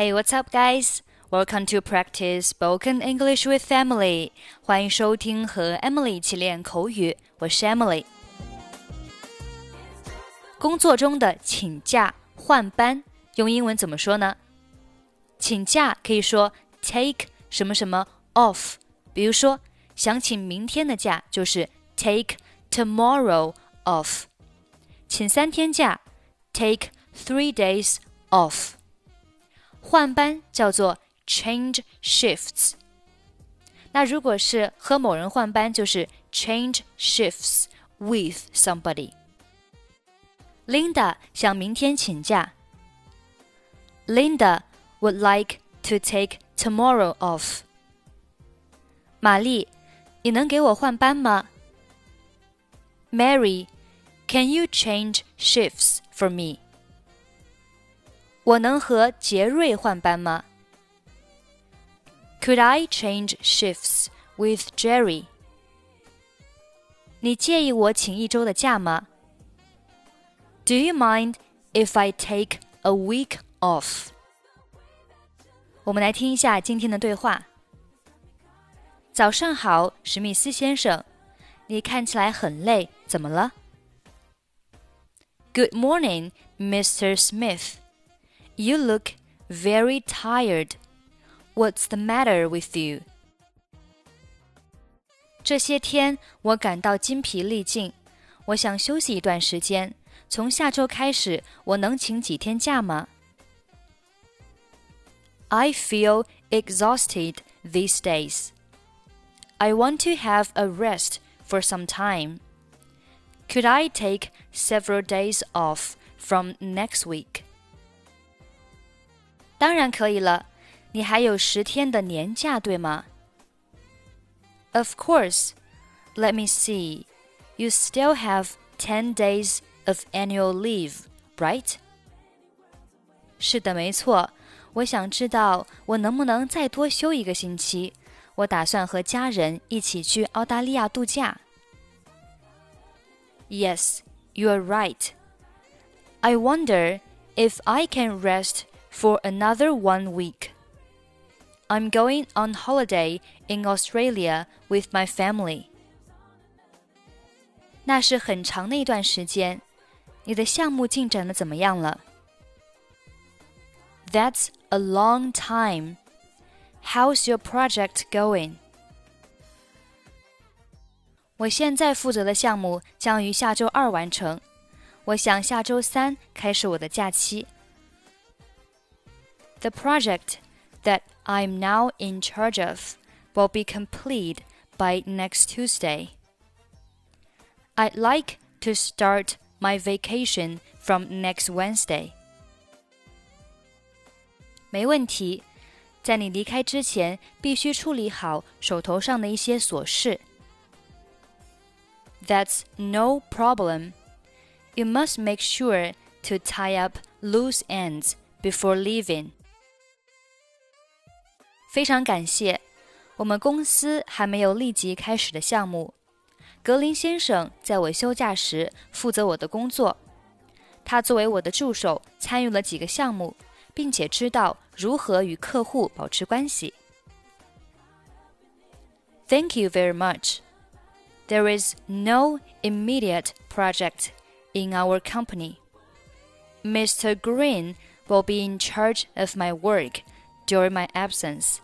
Hey, what's up, guys? Welcome to practice spoken English with Emily. 欢迎收听和 Emily 一起练口语。我是 Emily。工作中的请假、换班，用英文怎么说呢？请假可以说 take 什么什么 off。比如说，想请明天的假就是 take tomorrow off。请三天假，take three days off。 换班叫做 change shifts。那如果是和某人换班，就是 change shifts with somebody。Linda 想明天请假。Linda would like to take tomorrow off。玛丽，你能给我换班吗？Mary, can you change shifts for me? 我能和杰瑞换班吗？Could I change shifts with Jerry? 你介意我请一周的假吗？Do you mind if I take a week off? 我们来听一下今天的对话。早上好，史密斯先生，你看起来很累，怎么了？Good morning, Mr. Smith. You look very tired. What's the matter with you? 这些天我感到筋疲力尽，我想休息一段时间。从下周开始，我能请几天假吗？I feel exhausted these days. I want to have a rest for some time. Could I take several days off from next week? 当然可以了，你还有十天的年假，对吗？Of course. Let me see. You still have ten days of annual leave, right? 是的，没错。我想知道我能不能再多休一个星期。我打算和家人一起去澳大利亚度假。Yes, you are right. I wonder if I can rest for another one week. I'm going on holiday in Australia with my family. 那是很长的一段时间，你的项目进展的怎么样了？That's a long time. How's your project going? 我现在负责的项目将于下周二完成。我想下周三开始我的假期。 the project that I'm now in charge of will be complete by next Tuesday. I'd like to start my vacation from next Wednesday. 没问题，在你离开之前，必须处理好手头上的一些琐事。That's no problem. You must make sure to tie up loose ends before leaving. 非常感谢，我们公司还没有立即开始的项目。格林先生在我休假时负责我的工作，他作为我的助手参与了几个项目，并且知道如何与客户保持关系。Thank you very much. There is no immediate project in our company. Mr. Green will be in charge of my work during my absence.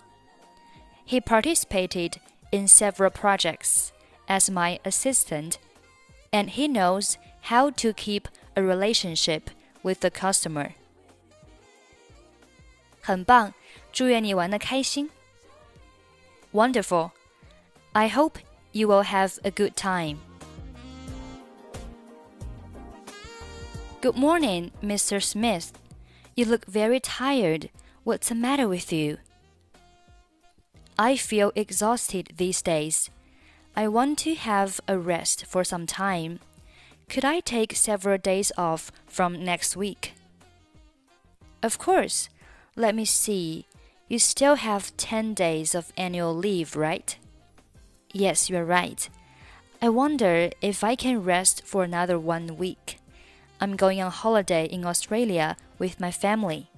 He participated in several projects as my assistant, and he knows how to keep a relationship with the customer. 很棒，祝愿你玩的开心。Wonderful. I hope you will have a good time. Good morning, Mr. Smith. You look very tired. What's the matter with you? I feel exhausted these days. I want to have a rest for some time. Could I take several days off from next week? Of course. Let me see. You still have 10 days of annual leave, right? Yes, you're right. I wonder if I can rest for another one week. I'm going on holiday in Australia with my family.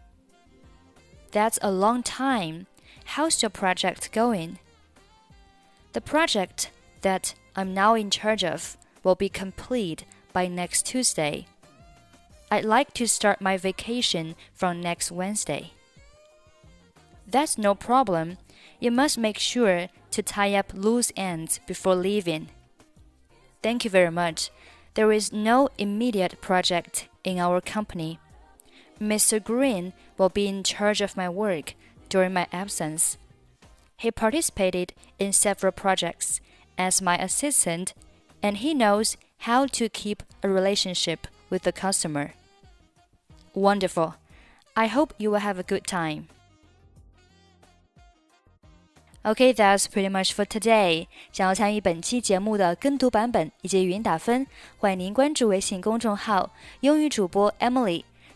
That's a long time. How's your project going? The project that I'm now in charge of will be complete by next Tuesday. I'd like to start my vacation from next Wednesday. That's no problem. You must make sure to tie up loose ends before leaving. Thank you very much. There is no immediate project in our company. Mr. Green will be in charge of my work during my absence. He participated in several projects as my assistant, and he knows how to keep a relationship with the customer. Wonderful. I hope you will have a good time. Okay, that's pretty much for today. 想要参与本期节目的跟读版本以及语音打分，欢迎您关注微信公众号“英语主播 Emily”。